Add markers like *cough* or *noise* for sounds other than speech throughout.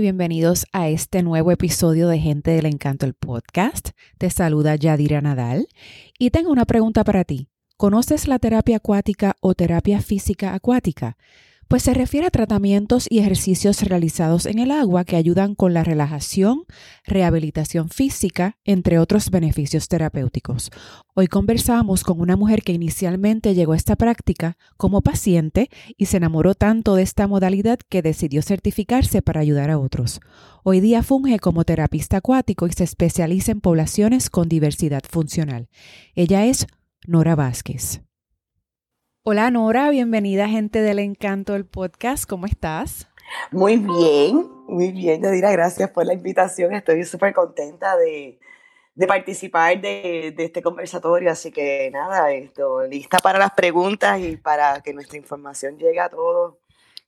bienvenidos a este nuevo episodio de Gente del Encanto, el podcast. Te saluda Yadira Nadal y tengo una pregunta para ti. ¿Conoces la terapia acuática o terapia física acuática? Pues se refiere a tratamientos y ejercicios realizados en el agua que ayudan con la relajación, rehabilitación física, entre otros beneficios terapéuticos. Hoy conversamos con una mujer que inicialmente llegó a esta práctica como paciente y se enamoró tanto de esta modalidad que decidió certificarse para ayudar a otros. Hoy día funge como terapista acuático y se especializa en poblaciones con diversidad funcional. Ella es Nora Vázquez. Hola Nora, bienvenida gente del encanto del podcast, ¿cómo estás? Muy bien, muy bien, Yadira, gracias por la invitación, estoy súper contenta de, participar de, este conversatorio, así que nada, esto, lista para las preguntas y para que nuestra información llegue a todos.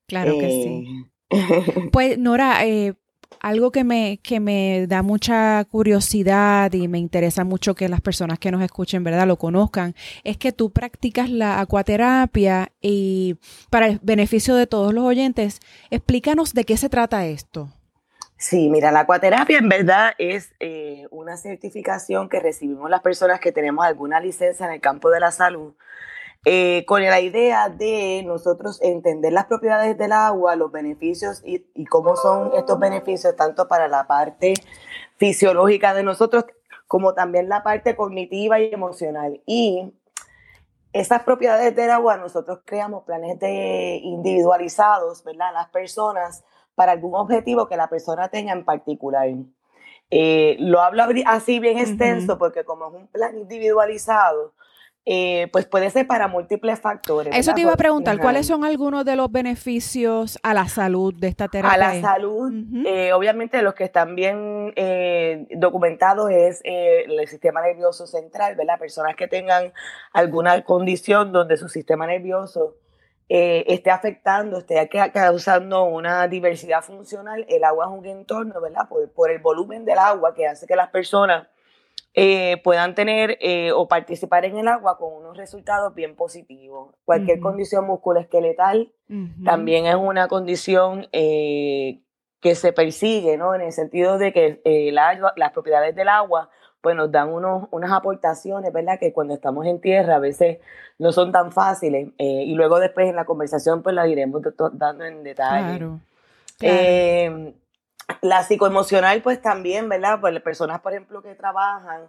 Claro que sí. Eh, *laughs* pues Nora, eh, algo que me, que me da mucha curiosidad y me interesa mucho que las personas que nos escuchen, ¿verdad?, lo conozcan, es que tú practicas la acuaterapia y para el beneficio de todos los oyentes, explícanos de qué se trata esto. Sí, mira, la acuaterapia en verdad es eh, una certificación que recibimos las personas que tenemos alguna licencia en el campo de la salud eh, con la idea de nosotros entender las propiedades del agua, los beneficios y, cómo son estos beneficios tanto para la parte fisiológica de nosotros como también la parte cognitiva y emocional. Y esas propiedades del agua, nosotros creamos planes de individualizados, ¿verdad? Las personas para algún objetivo que la persona tenga en particular. Eh, lo hablo así bien extenso porque como es un plan individualizado, eh, pues puede ser para múltiples factores. Eso te iba a preguntar, ¿cuáles son algunos de los beneficios a la salud de esta terapia? A la salud, eh, obviamente los que están bien eh, documentados es el sistema nervioso central, ¿verdad? Personas que tengan alguna condición donde su sistema nervioso esté afectando, esté causando una diversidad funcional, el agua es un entorno, ¿verdad? por el volumen del agua que hace que las personas eh, puedan tener eh, o participar en el agua con unos resultados bien positivos. Cualquier condición musculoesqueletal también es una condición eh, que se persigue, ¿no? En el sentido de que las propiedades del agua pues nos dan unos, unas aportaciones, ¿verdad? Que cuando estamos en tierra a veces no son tan fáciles y luego después en la conversación pues las iremos dando en detalle. Claro. La psicoemocional, pues también, ¿verdad? Pues personas, por ejemplo, que trabajan,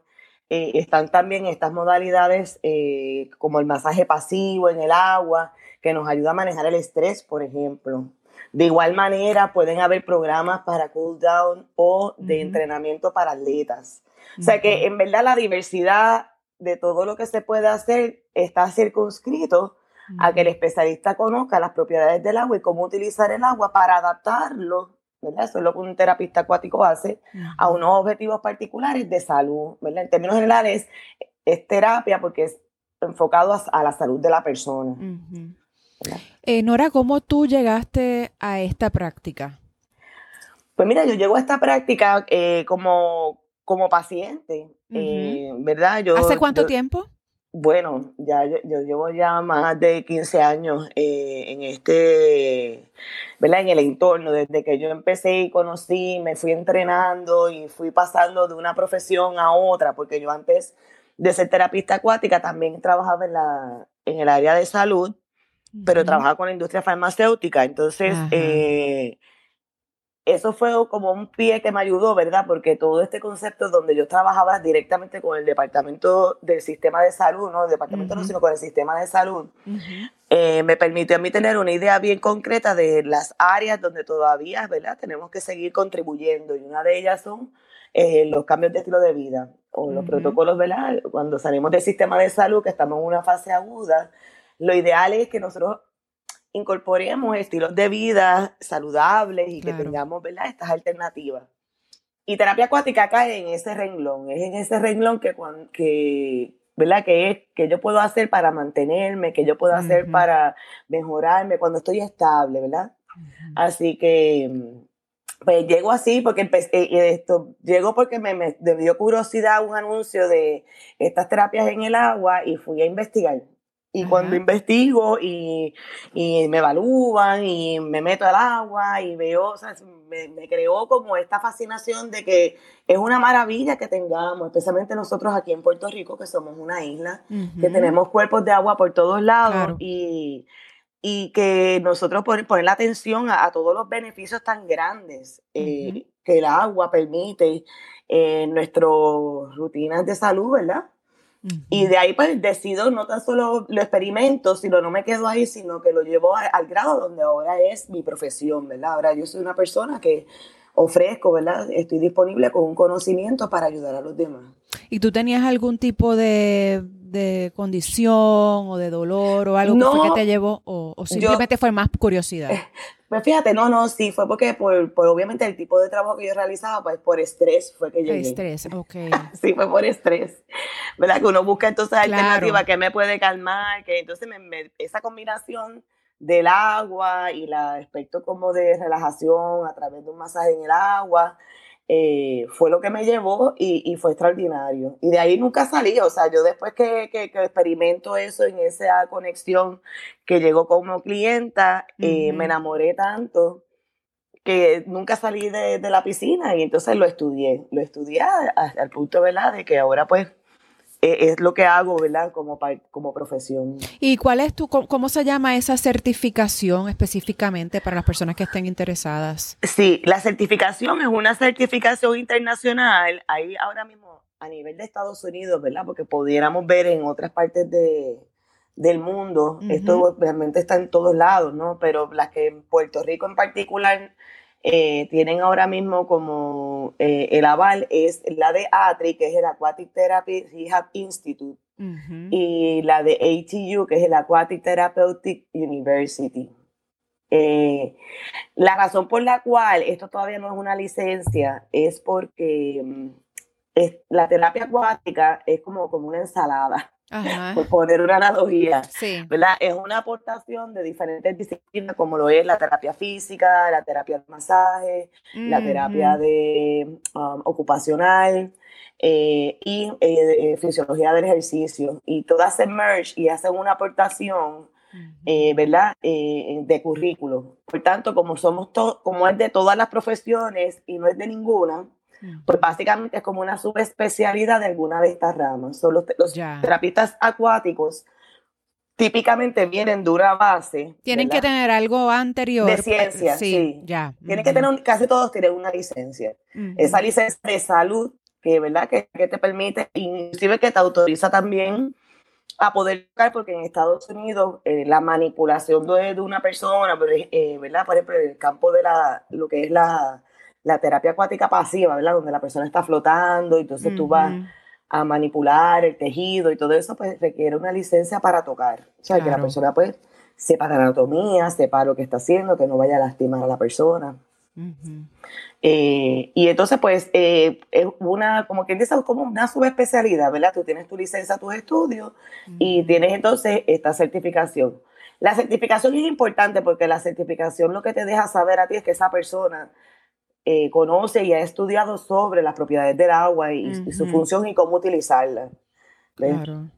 eh, están también estas modalidades eh, como el masaje pasivo en el agua, que nos ayuda a manejar el estrés, por ejemplo. De igual manera, pueden haber programas para cool down o de entrenamiento para atletas. O sea que en verdad la diversidad de todo lo que se puede hacer está circunscrito a que el especialista conozca las propiedades del agua y cómo utilizar el agua para adaptarlo eso es lo que un terapista acuático hace a unos objetivos particulares de salud, ¿verdad? En términos generales, es terapia porque es enfocado a, la salud de la persona. Eh, Nora, ¿cómo tú llegaste a esta práctica? Pues mira, yo llego a esta práctica eh, como, como paciente, eh, ¿verdad? Yo, ¿Hace cuánto tiempo? Bueno, ya yo, llevo ya más de 15 años eh, en este, ¿verdad? En el entorno, desde que yo empecé y conocí, me fui entrenando y fui pasando de una profesión a otra, porque yo antes de ser terapista acuática también trabajaba en, la, en el área de salud, pero trabajaba con la industria farmacéutica. Entonces, eh, eso fue como un pie que me ayudó, ¿verdad? Porque todo este concepto donde yo trabajaba directamente con el departamento del sistema de salud, no el departamento no, sino con el sistema de salud, eh, me permitió a mí tener una idea bien concreta de las áreas donde todavía, ¿verdad? Tenemos que seguir contribuyendo y una de ellas son eh, los cambios de estilo de vida o los protocolos, ¿verdad? Cuando salimos del sistema de salud, que estamos en una fase aguda, lo ideal es que nosotros incorporemos estilos de vida saludables y que tengamos, ¿verdad? Estas alternativas. Y terapia acuática cae en ese renglón, es en ese renglón que, que, ¿verdad? Que es que yo puedo hacer para mantenerme, que yo puedo hacer para mejorarme cuando estoy estable, ¿verdad? Así que, pues llego así porque empecé, eh, esto, llego porque me, me, dio curiosidad un anuncio de estas terapias en el agua y fui a investigar. Y cuando investigo y, y, me evalúan y me meto al agua y veo, o sea, me, me, creó como esta fascinación de que es una maravilla que tengamos, especialmente nosotros aquí en Puerto Rico, que somos una isla, que tenemos cuerpos de agua por todos lados y, y, que nosotros poner, poner la atención a, todos los beneficios tan grandes eh, que el agua permite en nuestras rutinas de salud, ¿verdad? Y de ahí pues decido, no tan solo lo experimento, sino no me quedo ahí, sino que lo llevo al grado donde ahora es mi profesión, ¿verdad? Ahora yo soy una persona que ofrezco, ¿verdad? Estoy disponible con un conocimiento para ayudar a los demás. ¿Y tú tenías algún tipo de, de condición o de dolor o algo que, te llevó o, simplemente fue más curiosidad? *laughs* Pues fíjate, no, no, sí, fue porque por, por, obviamente el tipo de trabajo que yo realizaba, pues por estrés fue que llegué. Estrés, ok. *laughs* sí, fue por estrés. ¿Verdad? Que uno busca entonces alternativa que me puede calmar, que entonces me, esa combinación del agua y el aspecto como de relajación a través de un masaje en el agua, eh, fue lo que me llevó y, fue extraordinario. Y de ahí nunca salí, o sea, yo después que, que, experimento eso en esa conexión que llegó como clienta, eh, me enamoré tanto que nunca salí de, de, la piscina y entonces lo estudié, lo estudié hasta el punto, ¿verdad?, de que ahora pues es lo que hago, ¿verdad? Como, como profesión. ¿Y cuál es tu, cómo se llama esa certificación específicamente para las personas que estén interesadas? Sí, la certificación es una certificación internacional. Ahí ahora mismo a nivel de Estados Unidos, ¿verdad? Porque pudiéramos ver en otras partes de, del mundo, esto realmente está en todos lados, ¿no? Pero las que en Puerto Rico en particular eh, tienen ahora mismo como eh, el aval es la de ATRI, que es el Aquatic Therapy Rehab Institute, y la de ATU, que es el Aquatic Therapeutic University. Eh, la razón por la cual esto todavía no es una licencia es porque mm, la terapia acuática es como, como una ensalada por poner una analogía, ¿verdad? Es una aportación de diferentes disciplinas como lo es la terapia física, la terapia de masaje, la terapia de um, ocupacional eh, y eh, fisiología del ejercicio. Y todas se merge y hacen una aportación, eh, ¿verdad? de currículo. Por tanto, como somos como es de todas las profesiones y no es de ninguna, pues básicamente es como una subespecialidad de alguna de estas ramas. Son los, terapistas acuáticos típicamente vienen de una base. Tienen que tener algo anterior. De ciencia, sí. Ya. Tienen que tener, casi todos tienen una licencia. Esa licencia de salud, que, ¿verdad? Que, te permite, inclusive que te autoriza también a poder tocar, porque en Estados Unidos eh, la manipulación de, una persona, eh, ¿verdad? Por ejemplo, en el campo de la, lo que es la, la terapia acuática pasiva, ¿verdad? Donde la persona está flotando y entonces tú vas a manipular el tejido y todo eso, pues requiere una licencia para tocar. O sea, que la persona pues sepa de anatomía, sepa lo que está haciendo, que no vaya a lastimar a la persona. Eh, y entonces, pues, eh, es una, como quien dice, como una subespecialidad, ¿verdad? Tú tienes tu licencia, tus estudios y tienes entonces esta certificación. La certificación es importante porque la certificación lo que te deja saber a ti es que esa persona eh, conoce y ha estudiado sobre las propiedades del agua y, su función y cómo utilizarla. Claro.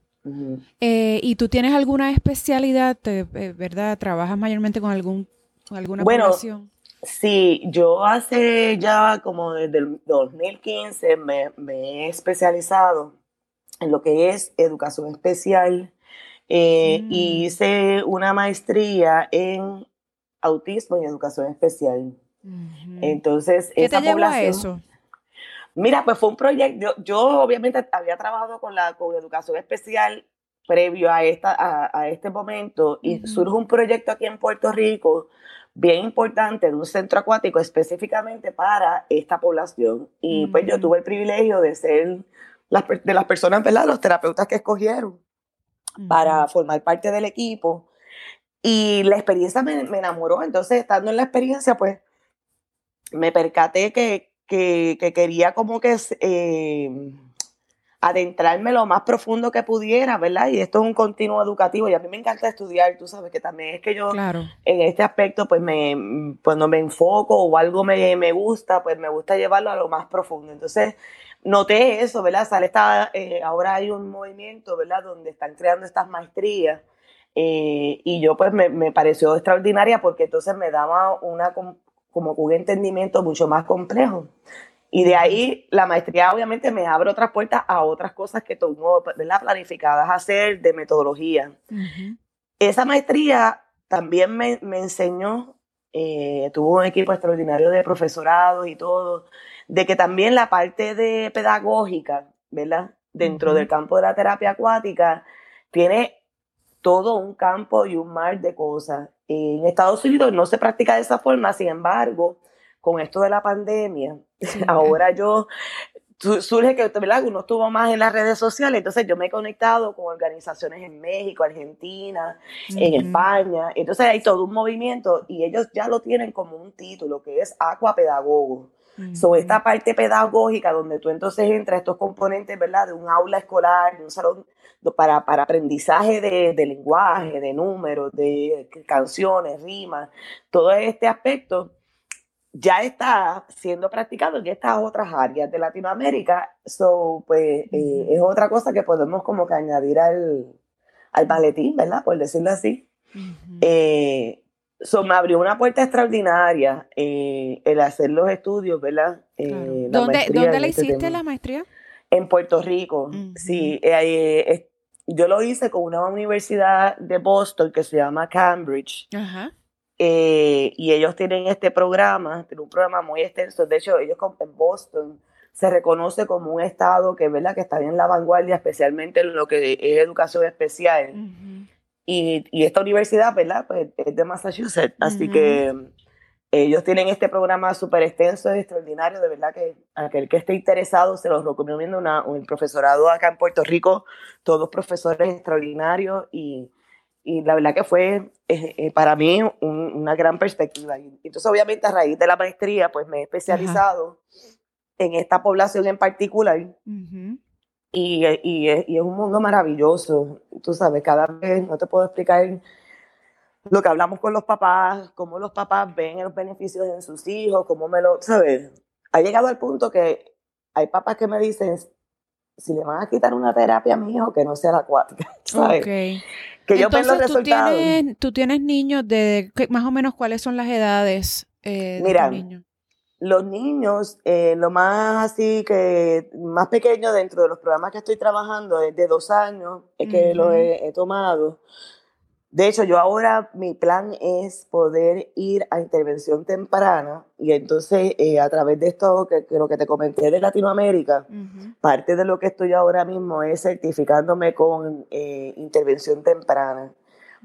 Eh, ¿Y tú tienes alguna especialidad, eh, verdad? ¿Trabajas mayormente con, algún, alguna bueno, Sí, yo hace ya como desde el 2015 me, he especializado en lo que es educación especial y mm. hice una maestría en autismo y educación especial. Entonces, ¿qué te llevó a eso? Mira, pues fue un proyecto, yo, obviamente había trabajado con la con educación especial previo a, esta, a, este momento y surge un proyecto aquí en Puerto Rico bien importante de un centro acuático específicamente para esta población. Y pues yo tuve el privilegio de ser de las personas, ¿verdad? Los terapeutas que escogieron para formar parte del equipo. Y la experiencia me, me enamoró, entonces estando en la experiencia, pues me percaté que, que, que quería como que eh, adentrarme lo más profundo que pudiera, ¿verdad? Y esto es un continuo educativo y a mí me encanta estudiar, tú sabes que también es que yo claro. en este aspecto pues me cuando me enfoco o algo me, me, gusta, pues me gusta llevarlo a lo más profundo. Entonces noté eso, ¿verdad? Sale esta, eh, ahora hay un movimiento, ¿verdad? Donde están creando estas maestrías eh, y yo pues me, me, pareció extraordinaria porque entonces me daba una como un entendimiento mucho más complejo y de ahí la maestría obviamente me abre otras puertas a otras cosas que tengo planificadas hacer de metodología. Esa maestría también me, me enseñó, eh, tuvo un equipo extraordinario de profesorados y todo, de que también la parte de pedagógica, ¿verdad? Dentro del campo de la terapia acuática, tiene todo un campo y un mar de cosas. En Estados Unidos no se practica de esa forma, sin embargo, con esto de la pandemia, *laughs* ahora yo surge que ¿verdad? uno estuvo más en las redes sociales, entonces yo me he conectado con organizaciones en México, Argentina, en España, entonces hay todo un movimiento y ellos ya lo tienen como un título que es Acuapedagogo. Sobre esta parte pedagógica donde tú entonces entras estos componentes, ¿verdad? De un aula escolar, de un salón para, para aprendizaje de, de lenguaje, de números, de canciones, rimas, todo este aspecto ya está siendo practicado en estas otras áreas de Latinoamérica. So, pues eh, es otra cosa que podemos como que añadir al, al maletín, ¿verdad? Por decirlo así. Eh, so, me abrió una puerta extraordinaria eh, el hacer los estudios, ¿verdad? ¿Dónde, ¿dónde la este hiciste la maestría? En Puerto Rico, sí. yo lo hice con una universidad de Boston que se llama Cambridge. Ajá. Eh, y ellos tienen este programa, tienen un programa muy extenso. De hecho, ellos en Boston se reconoce como un estado que, ¿verdad? que está bien en la vanguardia, especialmente en lo que es educación especial. Y, y, esta universidad, ¿verdad? Pues es de Massachusetts. Así que ellos tienen este programa súper extenso y extraordinario. De verdad que aquel que esté interesado se los recomiendo. Una, un profesorado acá en Puerto Rico, todos profesores extraordinarios y y la verdad que fue eh, eh, para mí una gran perspectiva. Y entonces obviamente a raíz de la maestría pues me he especializado en esta población en particular y, y, es, y, es, un mundo maravilloso. Tú sabes, cada vez no te puedo explicar lo que hablamos con los papás, cómo los papás ven los beneficios en sus hijos, cómo me lo, ¿sabes? Ha llegado al punto que hay papás que me dicen, si le van a quitar una terapia a mi hijo, que no sea la acuática, *laughs* ¿sabes? Okay. Que yo Entonces, los tú Tienes, tú tienes niños de, más o menos, ¿cuáles son las edades eh, de Mira, niños? Los niños, eh, lo más así que, más pequeño dentro de los programas que estoy trabajando es de dos años, es que lo he tomado. De hecho, yo ahora mi plan es poder ir a intervención temprana y entonces eh, a través de esto que, lo que te comenté de Latinoamérica, parte de lo que estoy ahora mismo es certificándome con eh, intervención temprana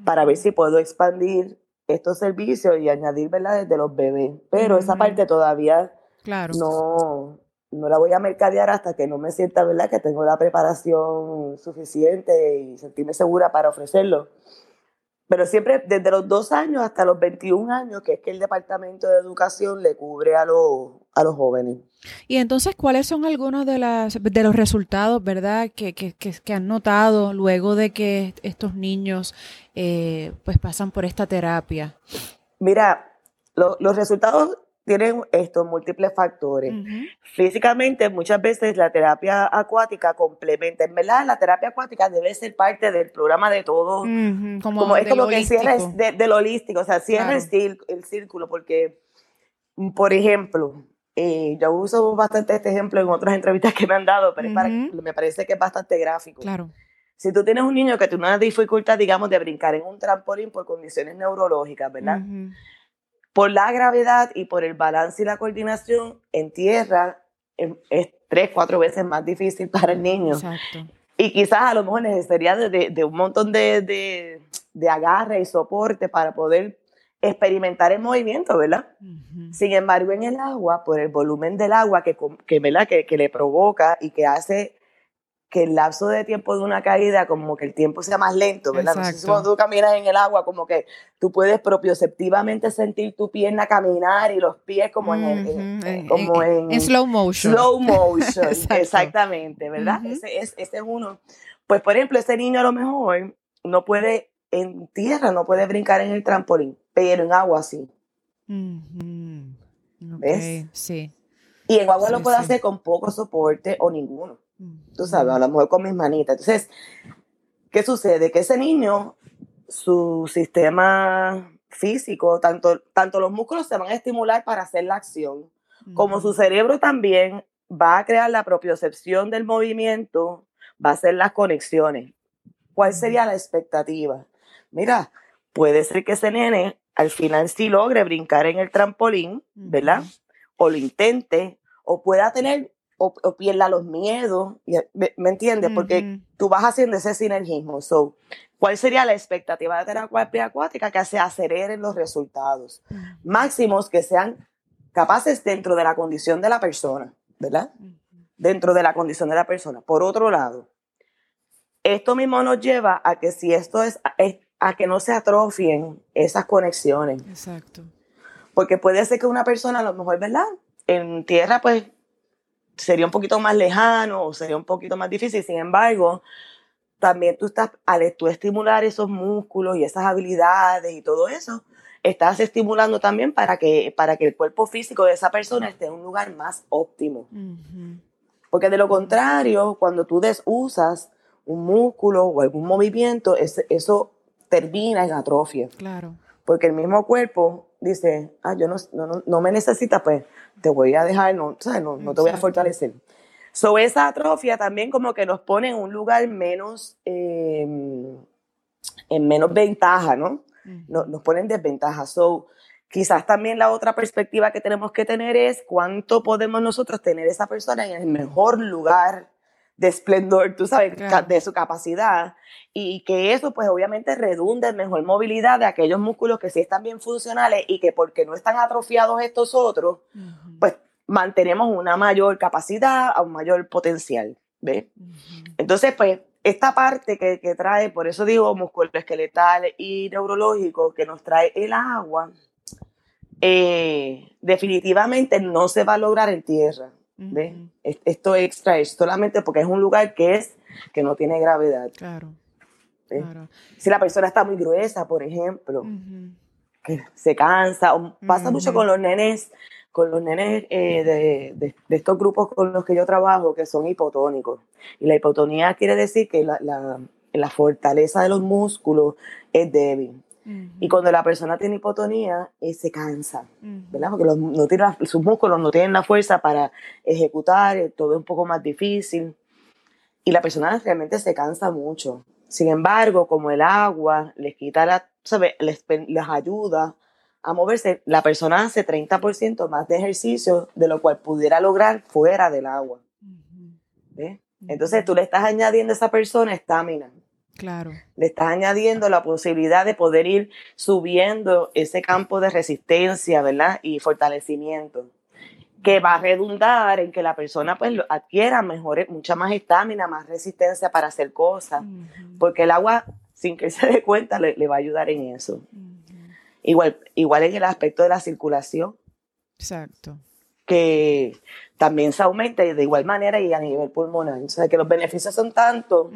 para ver si puedo expandir estos servicios y añadir, ¿verdad?, desde los bebés. Pero esa parte todavía claro. no, no la voy a mercadear hasta que no me sienta, ¿verdad?, que tengo la preparación suficiente y sentirme segura para ofrecerlo pero siempre desde los dos años hasta los 21 años, que es que el Departamento de Educación le cubre a los, a los jóvenes. Y entonces, ¿cuáles son algunos de, las, de los resultados, verdad, que, que, que, han notado luego de que estos niños eh, pues pasan por esta terapia? Mira, los resultados tienen estos múltiples factores. Físicamente, muchas veces la terapia acuática complementa. En verdad, la terapia acuática debe ser parte del programa de todo. como, es como que cierra de, del holístico, o sea, cierra el, círculo, porque, por ejemplo, eh, yo uso bastante este ejemplo en otras *laughs* entrevistas que me han dado, pero me parece que es bastante gráfico. Claro. Si tú tienes un niño que tiene una dificultad, digamos, de brincar en un trampolín por condiciones neurológicas, ¿verdad? Por la gravedad y por el balance y la coordinación en tierra es tres, cuatro veces más difícil *laughs* para el niño. Exacto. Y quizás a lo mejor necesitaría de, un montón de, agarre y soporte para poder experimentar el movimiento, ¿verdad? Sin embargo, en el agua, por el volumen del agua que, que, ¿verdad? que, que le provoca y que hace que el lapso de tiempo de una caída, como que el tiempo sea más lento, ¿verdad? No sé si cuando tú caminas en el agua, como que tú puedes propioceptivamente sentir tu pierna caminar y los pies como, en, como en, slow motion. Slow motion, *laughs* exactamente, ¿verdad? ese, es, ese es uno. Pues, por ejemplo, ese niño a lo mejor no puede, en tierra no puede brincar en el trampolín, pero en agua sí. ¿Ves? Sí. Y en agua lo puede hacer con poco soporte o ninguno. Tú sabes, a lo mejor con mis manitas. Entonces, ¿qué sucede? Que ese niño, su sistema físico, tanto, tanto los músculos se van a estimular para hacer la acción, como su cerebro también va a crear la propiocepción del movimiento, va a hacer las conexiones. ¿Cuál sería la expectativa? Mira, puede ser que ese nene al final sí logre brincar en el trampolín, ¿verdad? O lo intente, o pueda tener o, pierda los miedos, ¿me, entiendes? Porque tú vas haciendo ese sinergismo. So, ¿Cuál sería la expectativa de terapia acuática? Que se aceleren los resultados. Máximos que sean capaces dentro de la condición de la persona, ¿verdad? Dentro de la condición de la persona. Por otro lado, esto mismo nos lleva a que si esto es, es a que no se atrofien esas conexiones. Exacto. Porque puede ser que una persona, a lo mejor, ¿verdad? En tierra, pues sería un poquito más lejano o sería un poquito más difícil. Sin embargo, también tú estás, al tú estimular esos músculos y esas habilidades y todo eso, estás estimulando también para que, para que el cuerpo físico de esa persona esté en un lugar más óptimo. Porque de lo contrario, cuando tú desusas un músculo o algún movimiento, eso termina en atrofia. Claro. Porque el mismo cuerpo dice, ah, yo no, no, no me necesita, pues te voy a dejar, no, no, no te voy a fortalecer. So, esa atrofia también como que nos pone en un lugar menos, em, en menos ventaja, ¿no? Nos, pone en desventaja. So, quizás también la otra perspectiva que tenemos que tener es cuánto podemos nosotros tener esa persona en el mejor lugar de esplendor, tú sabes, de su capacidad, y que eso pues obviamente redunde en mejor movilidad de aquellos músculos que sí están bien funcionales y que porque no están atrofiados estos otros, pues mantenemos una mayor capacidad, un mayor potencial, ¿ves? Entonces pues esta parte que, que, trae, por eso digo músculo esqueletal y neurológico, que nos trae el agua, eh, definitivamente no se va a lograr en tierra. Esto extra es solamente porque es un lugar que es que no tiene gravedad. Claro. Si la persona está muy gruesa, por ejemplo, que se cansa, o pasa mucho con los nenes, con los nenes eh, de, estos grupos con los que yo trabajo, que son hipotónicos. Y la hipotonía quiere decir que la, la fortaleza de los músculos es débil. Y cuando la persona tiene hipotonía, eh, se cansa, ¿verdad? Porque los, no tiene, sus músculos no tienen la fuerza para ejecutar, eh, todo es un poco más difícil. Y la persona realmente se cansa mucho. Sin embargo, como el agua les quita la, ¿sabe? Les, les ayuda a moverse, la persona hace 30% más de ejercicio de lo cual pudiera lograr fuera del agua. Entonces tú le estás añadiendo a esa persona estamina, Claro. Le estás añadiendo la posibilidad de poder ir subiendo ese campo de resistencia, ¿verdad? Y fortalecimiento, que va a redundar en que la persona pues adquiera mejor, mucha más estamina, más resistencia para hacer cosas, porque el agua, sin que se dé cuenta, le, va a ayudar en eso. Igual, igual en el aspecto de la circulación. Exacto. Que también se aumenta de igual manera y a nivel pulmonar. O sea, que los beneficios son tantos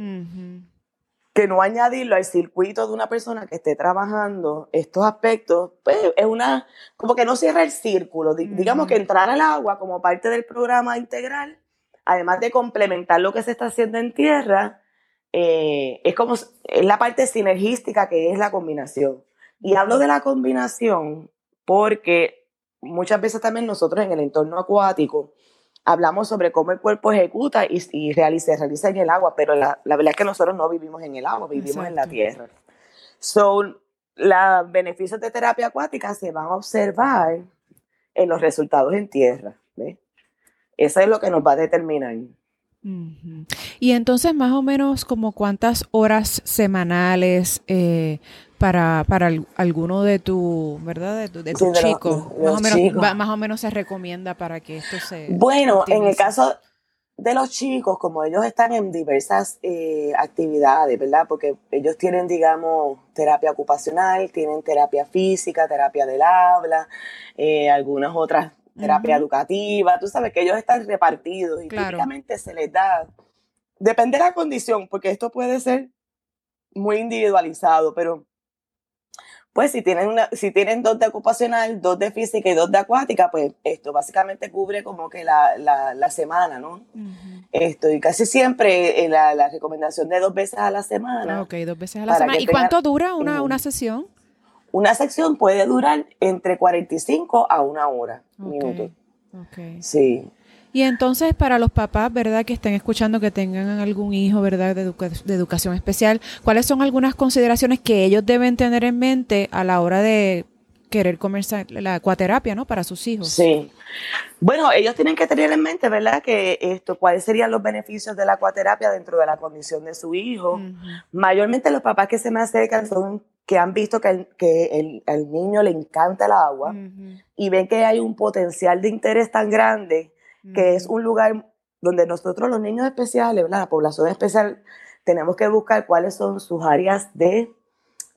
que no añadirlo al circuito de una persona que esté trabajando estos aspectos, pues es una, como que no cierra el círculo. Digamos que entrar al agua como parte del programa integral, además de complementar lo que se está haciendo en tierra, eh, es como, es la parte sinergística que es la combinación. Y hablo de la combinación porque muchas veces también nosotros en el entorno acuático, hablamos sobre cómo el cuerpo ejecuta y, y realiza, realiza en el agua, pero la, la, verdad es que nosotros no vivimos en el agua, vivimos en la tierra. So, los beneficios de terapia acuática se van a observar en los resultados en tierra. Eso es lo que nos va a determinar. Y entonces, más o menos, como cuántas horas semanales eh, para, para alguno de tu, ¿verdad? De, tus chicos. Más, o menos, más o menos se recomienda para que esto se... Bueno, en el caso de los chicos, como ellos están en diversas eh, actividades, ¿verdad? Porque ellos tienen, digamos, terapia ocupacional, tienen terapia física, terapia del habla, eh, algunas otras terapia educativa, tú sabes que ellos están repartidos y típicamente se les da, depende de la condición, porque esto puede ser muy individualizado, pero pues si tienen, una, si tienen dos de ocupacional, dos de física y dos de acuática, pues esto básicamente cubre como que la, la, semana, ¿no? Esto, y casi siempre eh, la, la, recomendación de dos veces a la semana. Ok, dos veces a la semana. ¿Y cuánto dura una, una sesión? Una sección puede durar entre 45 a una hora, minutos. Sí. Y entonces para los papás, ¿verdad? Que estén escuchando que tengan algún hijo, ¿verdad? De, de, educación especial, ¿cuáles son algunas consideraciones que ellos deben tener en mente a la hora de querer comenzar la acuaterapia, ¿no? Para sus hijos. Sí. Bueno, ellos tienen que tener en mente, ¿verdad? Que esto, cuáles serían los beneficios de la acuaterapia dentro de la condición de su hijo. Mayormente los papás que se me acercan son que han visto que, el, que el, niño le encanta el agua y ven que hay un potencial de interés tan grande que es un lugar donde nosotros los niños especiales, la población especial, tenemos que buscar cuáles son sus áreas de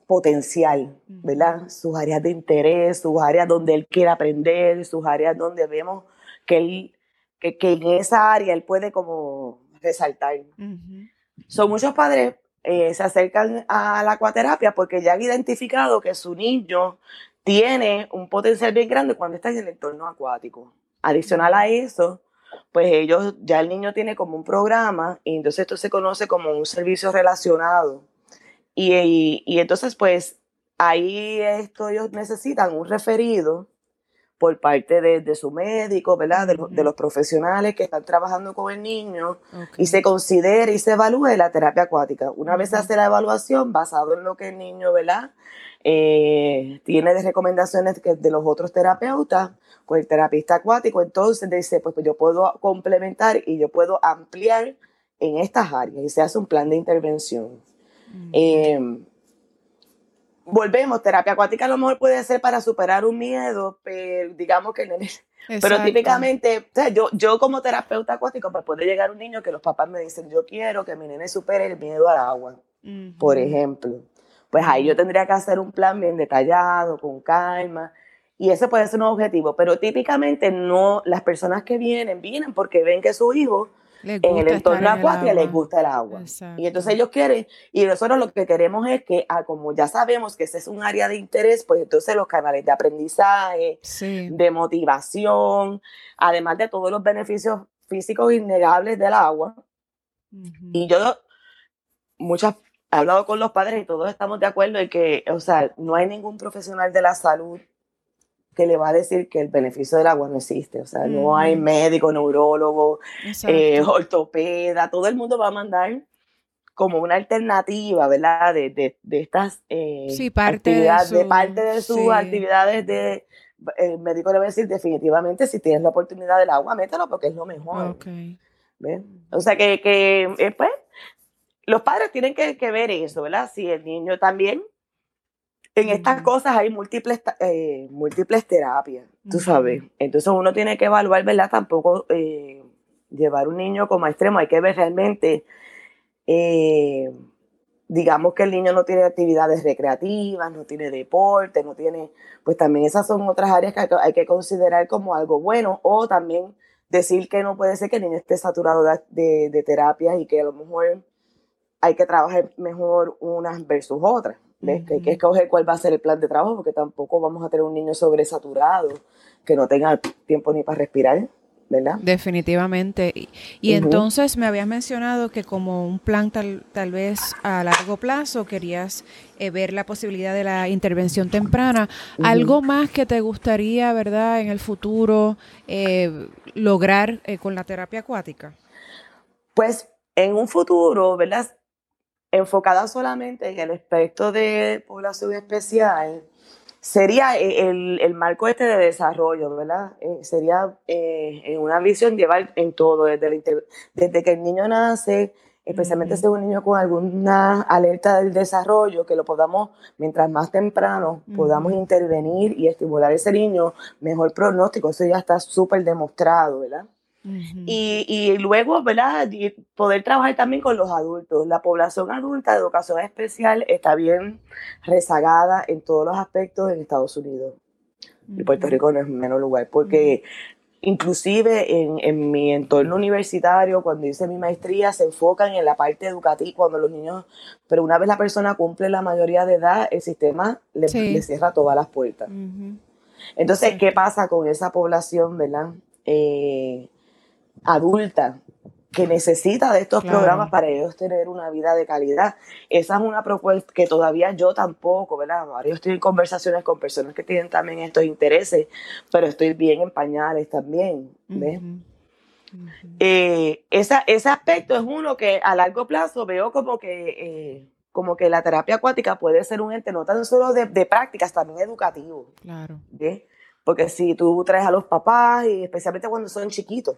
potencial, ¿verdad? Sus áreas de interés, sus áreas donde él quiere aprender, sus áreas donde vemos que, él, que, en esa área él puede como resaltar. Son muchos padres eh, se acercan a la acuaterapia porque ya han identificado que su niño tiene un potencial bien grande cuando está en el entorno acuático. Adicional a eso, pues ellos, ya el niño tiene como un programa y entonces esto se conoce como un servicio relacionado. Y, y, entonces, pues ahí esto ellos necesitan un referido por parte de, su médico, ¿verdad? De, los profesionales que están trabajando con el niño y se considera y se evalúe la terapia acuática. Una vez se hace la evaluación basado en lo que el niño, ¿verdad? Eh, tiene de recomendaciones de los otros terapeutas, pues el terapista acuático entonces dice, pues, pues yo puedo complementar y yo puedo ampliar en estas áreas y se hace un plan de intervención. Volvemos, terapia acuática a lo mejor puede ser para superar un miedo, pero digamos que Pero típicamente, o sea, yo, yo como terapeuta acuático, pues puede llegar un niño que los papás me dicen, yo quiero que mi nene supere el miedo al agua, por ejemplo. Pues ahí yo tendría que hacer un plan bien detallado, con calma, y ese puede ser un objetivo, pero típicamente no, las personas que vienen, vienen porque ven que su hijo en el entorno acuático les gusta el agua. Y entonces ellos quieren, y nosotros lo que queremos es que, ah, como ya sabemos que ese es un área de interés, pues entonces los canales de aprendizaje, de motivación, además de todos los beneficios físicos innegables del agua. Y yo, muchas, he hablado con los padres y todos estamos de acuerdo en que, o sea, no hay ningún profesional de la salud que le va a decir que el beneficio del agua no existe. O sea, no hay médico, neurólogo, eh, ortopeda, todo el mundo va a mandar como una alternativa, ¿verdad? De, de, de estas eh, sí, parte actividades, de, parte de sus actividades de... El médico le va a decir definitivamente si tienes la oportunidad del agua, mételo porque es lo mejor. Okay. O sea que, que eh, pues, los padres tienen que, que ver eso, ¿verdad? Si el niño también en estas cosas hay múltiples, eh, múltiples terapias, tú sabes. Entonces uno tiene que evaluar, ¿verdad? Tampoco eh, llevar un niño como extremo. Hay que ver realmente, eh, digamos que el niño no tiene actividades recreativas, no tiene deporte, no tiene, pues también esas son otras áreas que hay que considerar como algo bueno. O también decir que no puede ser que el niño esté saturado de, de, de terapias y que a lo mejor hay que trabajar mejor unas versus otras. Que hay que escoger cuál va a ser el plan de trabajo, porque tampoco vamos a tener un niño sobresaturado que no tenga tiempo ni para respirar. ¿verdad? Definitivamente. Y, entonces me habías mencionado que como un plan tal, tal vez a largo plazo querías eh, ver la posibilidad de la intervención temprana. ¿Algo más que te gustaría, verdad, en el futuro eh, lograr eh, con la terapia acuática? Pues en un futuro, ¿verdad? Enfocada solamente en el aspecto de población especial, sería e, el, marco este de desarrollo, ¿verdad? Eh, sería eh, en una visión llevar en todo, desde, desde que el niño nace, especialmente si es un niño con alguna alerta del desarrollo, que lo podamos, mientras más temprano, podamos intervenir y estimular a ese niño, mejor pronóstico, eso ya está súper demostrado, ¿verdad? Y, y, luego, ¿verdad? poder trabajar también con los adultos. La población adulta de educación especial está bien rezagada en todos los aspectos en Estados Unidos. Y Puerto Rico no es menos lugar, porque inclusive en, en, mi entorno universitario, cuando hice mi maestría, se enfocan en la parte educativa, cuando los niños, pero una vez la persona cumple la mayoría de edad, el sistema le, cierra todas las puertas. Entonces, ¿qué pasa con esa población, verdad? Eh, adulta que necesita de estos programas para ellos tener una vida de calidad. Esa es una propuesta que todavía yo tampoco, ¿verdad? Ahora yo estoy en conversaciones con personas que tienen también estos intereses, pero estoy bien en pañales también, ¿ves? Eh, ese aspecto es uno que a largo plazo veo como que, eh, como que la terapia acuática puede ser un ente no tan solo de, de prácticas, también educativo. Claro. ¿ves? Porque si tú traes a los papás, y especialmente cuando son chiquitos,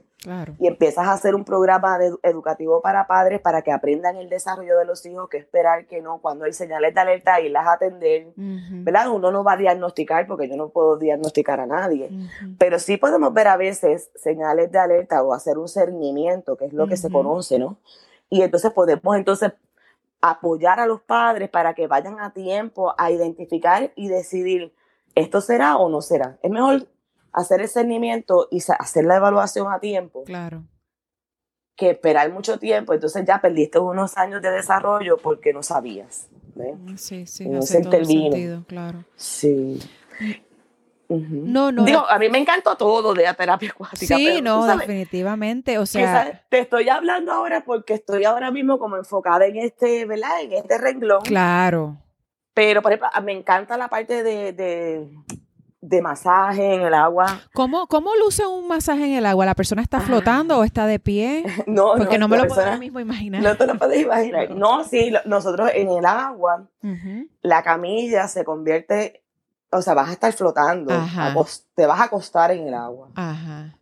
y empiezas a hacer un programa educativo para padres para que aprendan el desarrollo de los hijos, que esperar que no, cuando hay señales de alerta, y las atender, ¿verdad? Uno no va a diagnosticar porque yo no puedo diagnosticar a nadie, pero sí podemos ver a veces señales de alerta o hacer un cernimiento, que es lo que se conoce, ¿no? Y entonces podemos entonces apoyar a los padres para que vayan a tiempo a identificar y decidir ¿esto será o no será? Es mejor hacer el cernimiento y hacer la evaluación a tiempo. Claro. Que esperar mucho tiempo, entonces ya perdiste unos años de desarrollo porque no sabías. Mm, sí, sí, no se todo sentido, claro. Sí. No, no. Digo, a mí me encantó todo de la terapia acuática. Sí, no, definitivamente. O sea, te estoy hablando ahora porque estoy ahora mismo como enfocada en este, ¿verdad? En este renglón. Claro. Pero, por ejemplo, me encanta la parte de, de, masaje en el agua. ¿Cómo, ¿Cómo luce un masaje en el agua? ¿La persona está flotando o está de pie? *laughs* No, Porque no, me lo puedo mismo imaginar. No te lo puedes imaginar. *laughs* No, sí, nosotros en el agua, la camilla se convierte, o sea, vas a estar flotando, te vas a acostar en el agua. Ajá.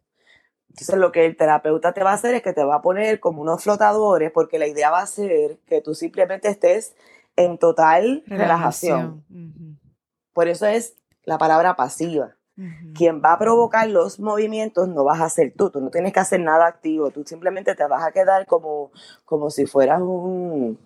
Entonces lo que el terapeuta te va a hacer es que te va a poner como unos flotadores, porque la idea va a ser que tú simplemente estés en total relajación. Por eso es la palabra pasiva. Quien va a provocar los movimientos no vas a ser tú, tú no tienes que hacer nada activo, tú simplemente te vas a quedar como, como si fueras un,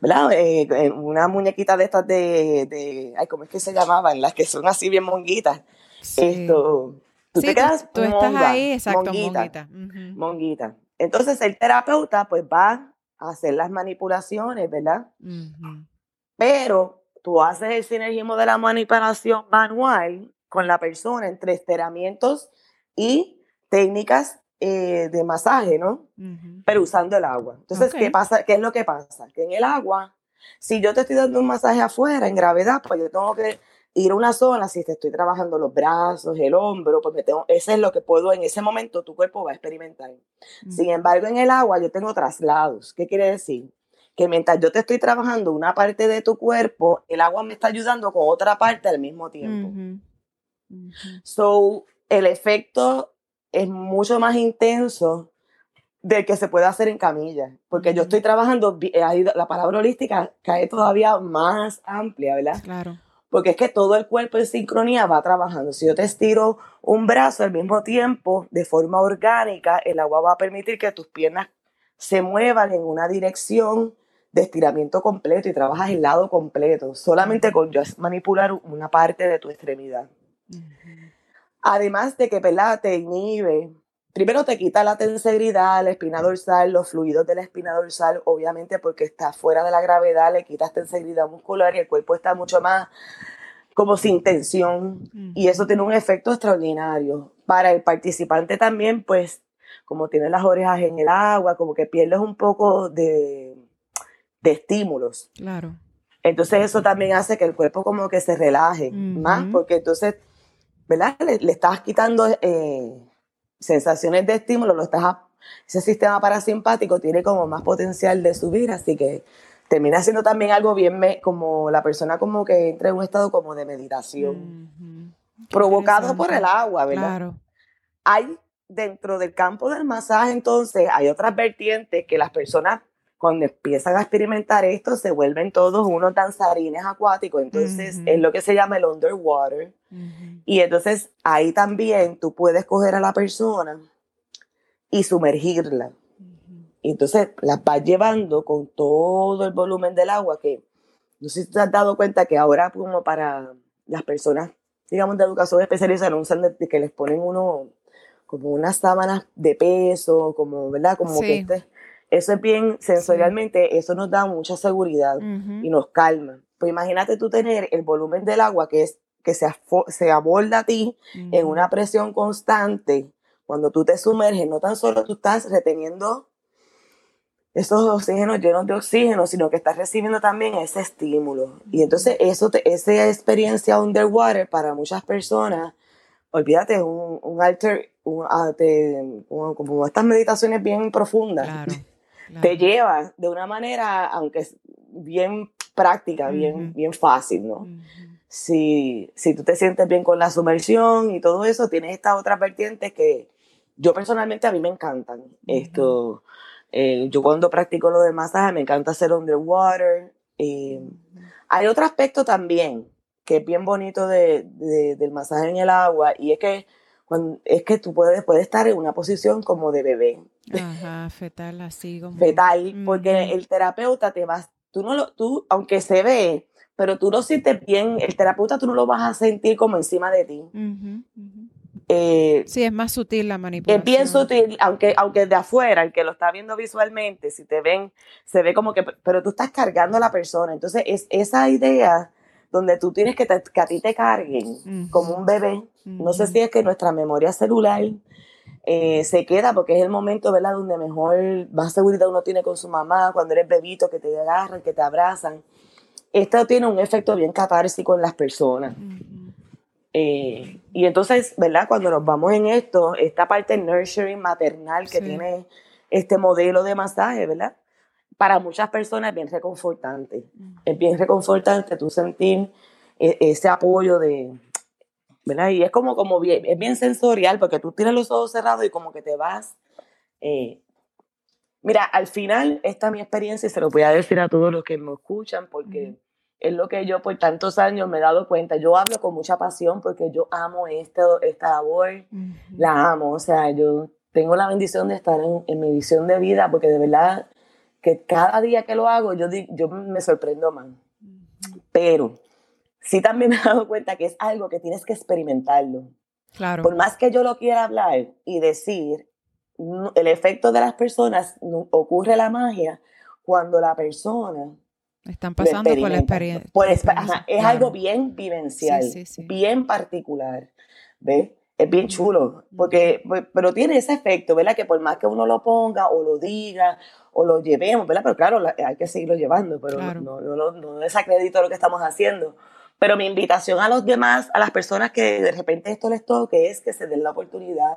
¿verdad? Eh, eh, una muñequita de estas de, de, ay, ¿cómo es que se llamaban? Las que son así bien monguitas. Esto, tú te quedas tú, estás ahí, exacto, monguita. monguita. Entonces el terapeuta pues va hacer las manipulaciones, ¿verdad? Pero tú haces el sinergismo de la manipulación manual con la persona entre estiramientos y técnicas eh, de masaje, ¿no? Pero usando el agua. Entonces, ¿qué pasa? ¿Qué es lo que pasa? Que en el agua, si yo te estoy dando un masaje afuera en gravedad, pues yo tengo que ir a una zona, si te estoy trabajando los brazos, el hombro, pues me tengo, ese es lo que puedo en ese momento, tu cuerpo va a experimentar. Sin embargo, en el agua yo tengo traslados. ¿Qué quiere decir? Que mientras yo te estoy trabajando una parte de tu cuerpo, el agua me está ayudando con otra parte al mismo tiempo. So, el efecto es mucho más intenso del que se puede hacer en camilla, porque yo estoy trabajando, la palabra holística cae todavía más amplia, ¿verdad? Claro porque es que todo el cuerpo en sincronía va trabajando. Si yo te estiro un brazo al mismo tiempo, de forma orgánica, el agua va a permitir que tus piernas se muevan en una dirección de estiramiento completo y trabajas el lado completo, solamente con manipular una parte de tu extremidad. Además de que ¿verdad? te inhibe primero te quita la tensegridad, la espina dorsal, los fluidos de la espina dorsal, obviamente porque está fuera de la gravedad, le quitas tensegridad muscular y el cuerpo está mucho más como sin tensión y eso tiene un efecto extraordinario. Para el participante también, pues, como tiene las orejas en el agua, como que pierdes un poco de, estímulos. Claro. Entonces eso también hace que el cuerpo como que se relaje más, porque entonces, ¿verdad? Le, estás quitando eh, sensaciones de estímulo, lo estás ese sistema parasimpático tiene como más potencial de subir, así que termina siendo también algo bien como la persona como que entra en un estado como de meditación, provocado por el agua, ¿verdad? Claro. Hay dentro del campo del masaje entonces hay otras vertientes que las personas cuando empiezan a experimentar esto, se vuelven todos unos danzarines acuáticos. Entonces, es lo que se llama el underwater. Y entonces, ahí también tú puedes coger a la persona y sumergirla. Y entonces las vas llevando con todo el volumen del agua que no sé si te has dado cuenta que ahora como para las personas, digamos, de educación especializada, usan de, que les ponen uno como unas sábanas de peso, como, ¿verdad? Como que este, eso es bien sensorialmente, eso nos da mucha seguridad y nos calma. Pues imagínate tú tener el volumen del agua que es que se, se aborda a ti en una presión constante, cuando tú te sumerges, no tan solo tú estás reteniendo esos oxígenos llenos de oxígeno, sino que estás recibiendo también ese estímulo. Y entonces eso esa experiencia underwater para muchas personas, olvídate, un, un alter, un, ah, como estas meditaciones bien profundas, te lleva de una manera, aunque es bien práctica, bien, bien fácil, ¿no? si, si tú te sientes bien con la sumersión y todo eso, tienes estas otras vertientes que yo personalmente a mí me encantan. Esto eh, yo cuando practico lo de masaje me encanta hacer underwater. Eh, hay otro aspecto también que es bien bonito de, del masaje en el agua y es que cuando, es que tú puedes, puedes estar en una posición como de bebé. Ajá, fetal, así como. *laughs* Fetal, porque el terapeuta te va, tú no lo, tú, aunque se ve, pero tú lo sientes bien, el terapeuta tú no lo vas a sentir como encima de ti. Eh, sí, es más sutil la manipulación. Es bien sutil, aunque, aunque de afuera, el que lo está viendo visualmente, si te ven, se ve como que, pero tú estás cargando a la persona. Entonces, es esa idea donde tú tienes que, que a ti te carguen como un bebé. No sé si es que nuestra memoria celular eh, se queda porque es el momento, ¿verdad?, donde mejor, más seguridad uno tiene con su mamá, cuando eres bebito, que te agarran, que te abrazan. Esto tiene un efecto bien catársico en las personas. Eh, y entonces, ¿verdad? Cuando nos vamos en esto, esta parte nurturing maternal que tiene este modelo de masaje, ¿verdad? Para muchas personas es bien reconfortante. Mm. Es bien reconfortante tú sentir e, ese apoyo de, ¿verdad? Y es como, como bien, es bien sensorial porque tú tienes los ojos cerrados y como que te vas. Eh, mira, al final, esta es mi experiencia y se lo voy a decir a todos los que me escuchan porque es lo que yo por tantos años me he dado cuenta. Yo hablo con mucha pasión porque yo amo esto, esta labor, la amo. O sea, yo tengo la bendición de estar en, mi visión de vida porque de verdad que cada día que lo hago yo, yo me sorprendo más. Pero sí también *laughs* me he dado cuenta que es algo que tienes que experimentarlo. Claro. Por más que yo lo quiera hablar y decir, el efecto de las personas ocurre la magia cuando la persona están pasando por la experiencia. es algo bien vivencial, bien particular, ¿ves? Es bien chulo, porque, pero tiene ese efecto, ¿verdad? Que por más que uno lo ponga o lo diga o lo llevemos, ¿verdad? Pero claro, hay que seguirlo llevando, pero no, no, no, desacredito lo que estamos haciendo. Pero mi invitación a los demás, a las personas que de repente esto les toque, es que se den la oportunidad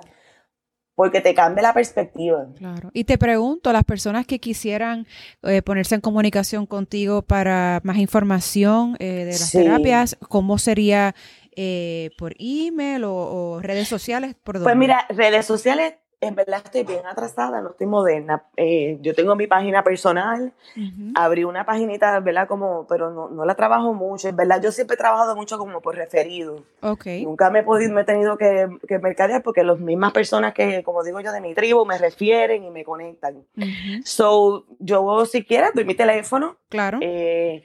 porque te cambia la perspectiva. Claro. Y te pregunto, las personas que quisieran eh, ponerse en comunicación contigo para más información eh, de las terapias, ¿cómo sería eh, por email o, redes sociales? ¿Por pues mira, redes sociales en verdad estoy bien atrasada, no estoy moderna. Eh, yo tengo mi página personal, abrí una paginita, ¿verdad? Como, pero no, no, la trabajo mucho. En verdad, yo siempre he trabajado mucho como por referido. Okay. Nunca me he podido, me he tenido que, que mercadear porque las mismas personas que, como digo yo, de mi tribu me refieren y me conectan. So, yo si quieres, doy mi teléfono. Claro. Eh,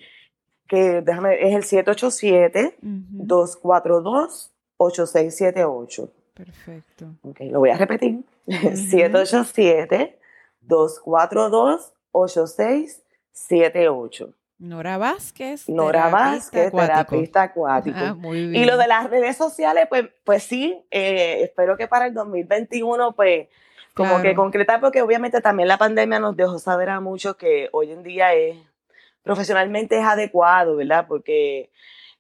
que déjame, es el 787 242 8678. Perfecto. Ok, lo voy a repetir. 787-242-8678. *laughs* Nora Vázquez. Nora Vázquez, terapista acuático. Ah, muy bien. Y lo de las redes sociales, pues, pues sí, eh, espero que para el 2021, pues, como que concretar, porque obviamente también la pandemia nos dejó saber a muchos que hoy en día es, profesionalmente es adecuado, ¿verdad? Porque,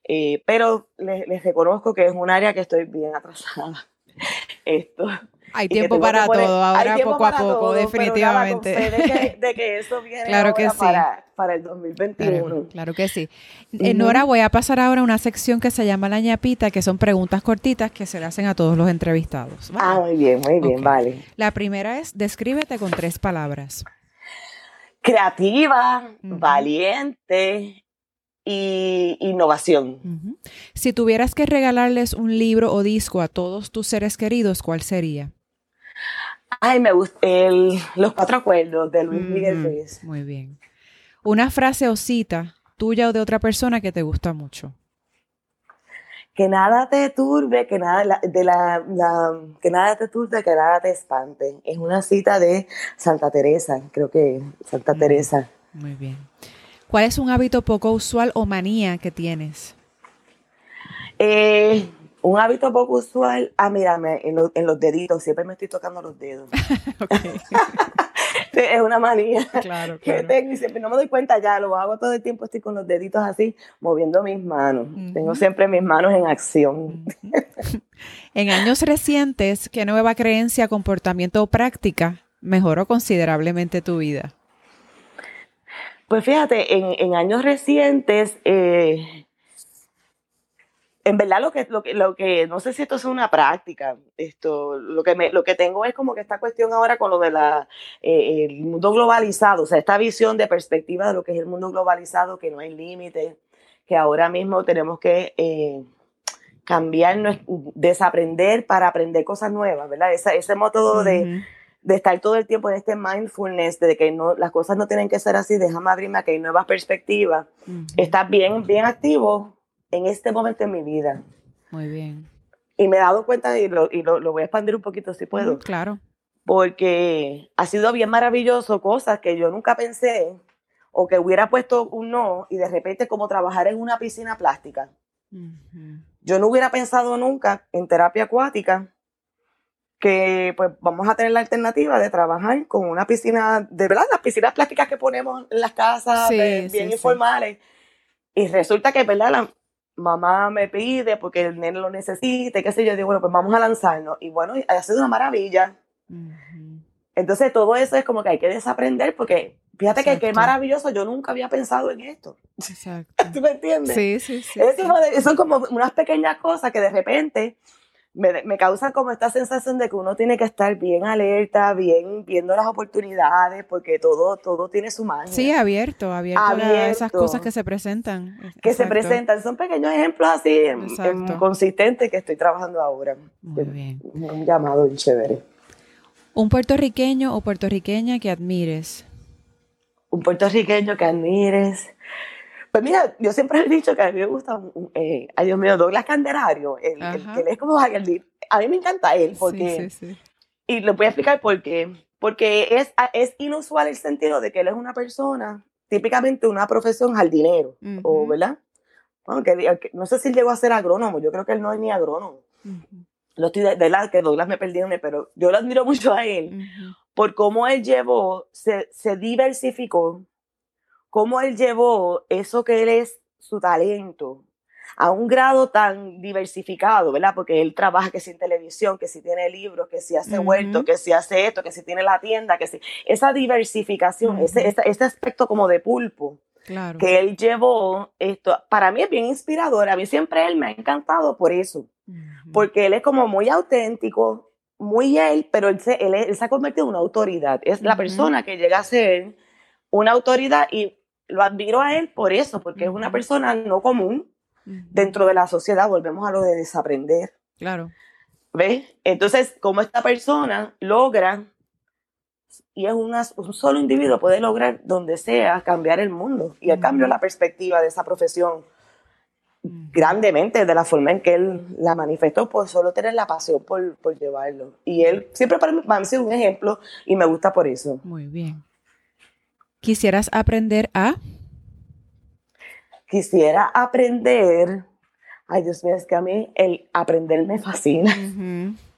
eh, pero les, les reconozco que es un área que estoy bien atrasada. *laughs* Esto. Hay tiempo para todo, ahora poco a poco, definitivamente. de, que, eso *laughs* viene claro que sí. para, el 2021. Claro, que sí. Eh, Nora, voy a pasar ahora a una sección que se llama La ñapita, que son preguntas cortitas que se le hacen a todos los entrevistados. Ah, muy bien, muy bien, vale. La primera es, descríbete con tres palabras. Creativa, valiente y innovación. Si tuvieras que regalarles un libro o disco a todos tus seres queridos, ¿cuál sería? Ay, me gusta el, Los Cuatro Acuerdos de Luis Miguel Ruiz. Muy bien. Una frase o cita tuya o de otra persona que te gusta mucho. Que nada te turbe, que nada, de la, que nada te turbe, que nada te espante. Es una cita de Santa Teresa, creo que Santa Teresa. Muy bien. ¿Cuál es un hábito poco usual o manía que tienes? Eh, un hábito poco usual, ah, mírame, en, en, los deditos, siempre me estoy tocando los dedos. *laughs* *laughs* *laughs* es una manía claro, que tengo y siempre no me doy cuenta ya, lo hago todo el tiempo, estoy con los deditos así, moviendo mis manos. Tengo siempre mis manos en acción. *laughs* en años recientes, ¿qué nueva creencia, comportamiento o práctica mejoró considerablemente tu vida? Pues fíjate, en, en años recientes, eh, en verdad lo que, lo que, lo que, no sé si esto es una práctica, esto, lo que, me, lo que tengo es como que esta cuestión ahora con lo de la, eh, el mundo globalizado, o sea, esta visión de perspectiva de lo que es el mundo globalizado, que no hay límites, que ahora mismo tenemos que eh, cambiar, desaprender para aprender cosas nuevas, ¿verdad? Ese, ese método de, de, estar todo el tiempo en este mindfulness, de que no, las cosas no tienen que ser así, déjame abrirme a que hay nuevas perspectivas, está bien, bien activo en este momento en mi vida. Muy bien. Y me he dado cuenta, y lo, y lo, voy a expandir un poquito si puedo. claro. Porque ha sido bien maravilloso, cosas que yo nunca pensé o que hubiera puesto un no y de repente como trabajar en una piscina plástica. Yo no hubiera pensado nunca en terapia acuática que pues vamos a tener la alternativa de trabajar con una piscina, de verdad, las piscinas plásticas que ponemos en las casas, bien informales. Y resulta que, ¿verdad? La, mamá me pide porque el nene lo necesita, qué sé yo, digo, bueno, pues vamos a lanzarnos. Y bueno, ha sido una maravilla. Entonces todo eso es como que hay que desaprender porque fíjate que qué maravilloso, yo nunca había pensado en esto. Exacto. *laughs* ¿Tú me entiendes? Sí, sí, sí. son como unas pequeñas cosas que de repente me, me causa como esta sensación de que uno tiene que estar bien alerta, bien viendo las oportunidades, porque todo, todo tiene su magia. Sí, abierto, abierto, a esas cosas que se presentan. Que se presentan. Son pequeños ejemplos así consistentes que estoy trabajando ahora. Muy bien. Un llamado chévere. ¿Un puertorriqueño o puertorriqueña que admires? Un puertorriqueño que admires. Pues mira, yo siempre he dicho que a mí me gusta, eh, ay Dios mío, Douglas Candelario, el, que es como A mí me encanta él, porque, sí, sí, sí. y lo voy a explicar por qué. Porque es, es inusual el sentido de que él es una persona, típicamente una profesión jardinero, o, ¿verdad? Bueno, que, no sé si llegó a ser agrónomo, yo creo que él no es ni agrónomo. Lo estoy de, de que Douglas me perdió, pero yo lo admiro mucho a él por cómo él llevó, se, se diversificó cómo él llevó eso que él es su talento a un grado tan diversificado, ¿verdad? Porque él trabaja que si en televisión, que si tiene libros, que si hace huerto, que si hace esto, que si tiene la tienda, que si... Esa diversificación, ese, ese, aspecto como de pulpo que él llevó, esto, para mí es bien inspirador. A mí siempre él me ha encantado por eso. Porque él es como muy auténtico, muy él, pero él se, él, se ha convertido en una autoridad. Es la persona que llega a ser una autoridad y lo admiro a él por eso, porque es una persona no común dentro de la sociedad. Volvemos a lo de desaprender. Claro. ¿Ves? Entonces, cómo esta persona logra, y es un solo individuo, puede lograr donde sea cambiar el mundo. Y él cambió la perspectiva de esa profesión grandemente de la forma en que él la manifestó por solo tener la pasión por, por llevarlo. Y él siempre para mí, ha sido un ejemplo y me gusta por eso. Muy bien. ¿Quisieras aprender a? Quisiera aprender. Ay, Dios mío, es que a mí el aprender me fascina. *laughs*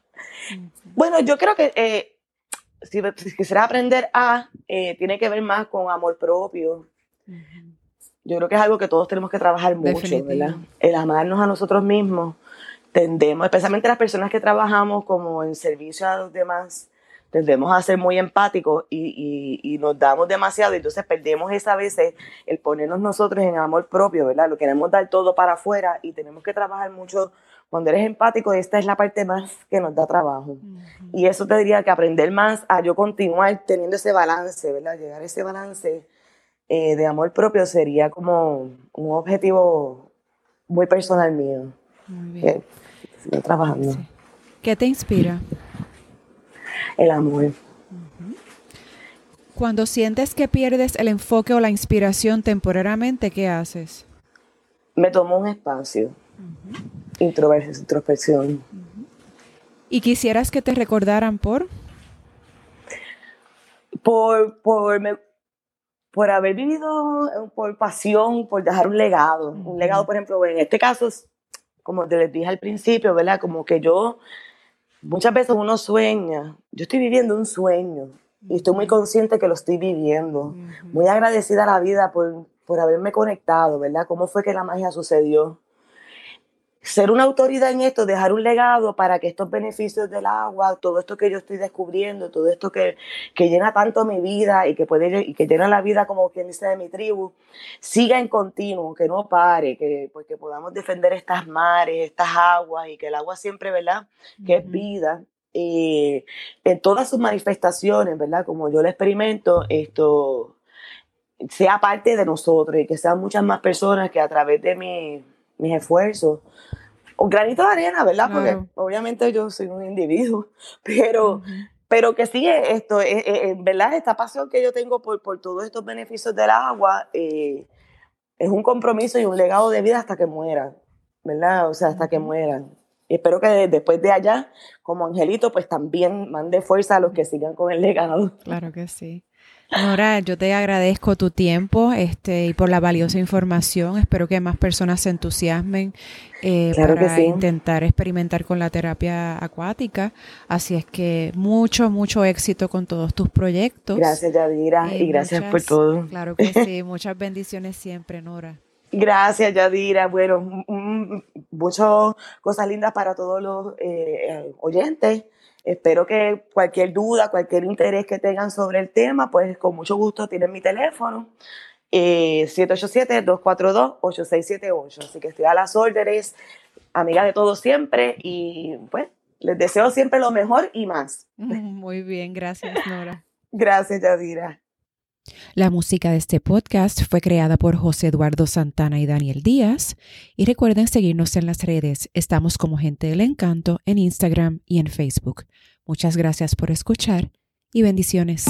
Bueno, yo creo que eh, si, quisiera aprender a, eh, tiene que ver más con amor propio. Yo creo que es algo que todos tenemos que trabajar mucho, ¿verdad? El amarnos a nosotros mismos. Tendemos, especialmente las personas que trabajamos como en servicio a los demás, tendemos a ser muy empáticos y, y, nos damos demasiado, y entonces perdemos esa veces el ponernos nosotros en amor propio, ¿verdad? Lo queremos dar todo para afuera y tenemos que trabajar mucho. Cuando eres empático, esta es la parte más que nos da trabajo. Y eso te diría que aprender más a yo continuar teniendo ese balance, ¿verdad? Llegar a ese balance eh, de amor propio sería como un objetivo muy personal mío. Muy bien. trabajando. ¿Qué te inspira? El amor. Cuando sientes que pierdes el enfoque o la inspiración temporariamente, ¿qué haces? Me tomo un espacio, introspección. ¿Y quisieras que te recordaran por? Por, por, por haber vivido por pasión, por dejar un legado. Un legado, por ejemplo, en este caso, como te les dije al principio, ¿verdad? Como que yo, muchas veces uno sueña, yo estoy viviendo un sueño y estoy muy consciente que lo estoy viviendo. Muy agradecida a la vida por, por haberme conectado, ¿verdad? ¿Cómo fue que la magia sucedió? Ser una autoridad en esto, dejar un legado para que estos beneficios del agua, todo esto que yo estoy descubriendo, todo esto que, que llena tanto mi vida y que puede y que llena la vida como quien dice de mi tribu, siga en continuo, que no pare, que, pues, podamos defender estas mares, estas aguas y que el agua siempre, ¿verdad? Que es vida. Eh, en todas sus manifestaciones, ¿verdad? Como yo lo experimento, esto sea parte de nosotros y que sean muchas más personas que a través de mi mis esfuerzos. Un granito de arena, ¿verdad? Porque obviamente yo soy un individuo, *laughs* pero, pero que sí, esto, eh, eh, en verdad, esta pasión que yo tengo por, por todos estos beneficios del agua eh, es un compromiso y un legado de vida hasta que muera, ¿verdad? O sea, hasta que mueran. Y espero que después de allá, como Angelito, pues también mande fuerza a los que sigan con el legado. Claro que sí. Nora, yo te agradezco tu tiempo este, y por la valiosa información. Espero que más personas se entusiasmen eh, para intentar experimentar con la terapia acuática. Así es que mucho, mucho éxito con todos tus proyectos. Gracias, Yadira, y eh, gracias por todo. Claro que sí, *laughs* muchas bendiciones siempre, Nora. Gracias, Yadira. Bueno, muchas cosas lindas para todos los eh, oyentes. Espero que cualquier duda, cualquier interés que tengan sobre el tema, pues con mucho gusto tienen mi teléfono. 787-242-8678. Eh, Así que estoy a las órdenes, amiga de todos siempre y pues les deseo siempre lo mejor y más. *laughs* Muy bien, gracias Nora. gracias Yadira. La música de este podcast fue creada por José Eduardo Santana y Daniel Díaz. Y recuerden seguirnos en las redes. Estamos como Gente del Encanto en Instagram y en Facebook. Muchas gracias por escuchar y bendiciones.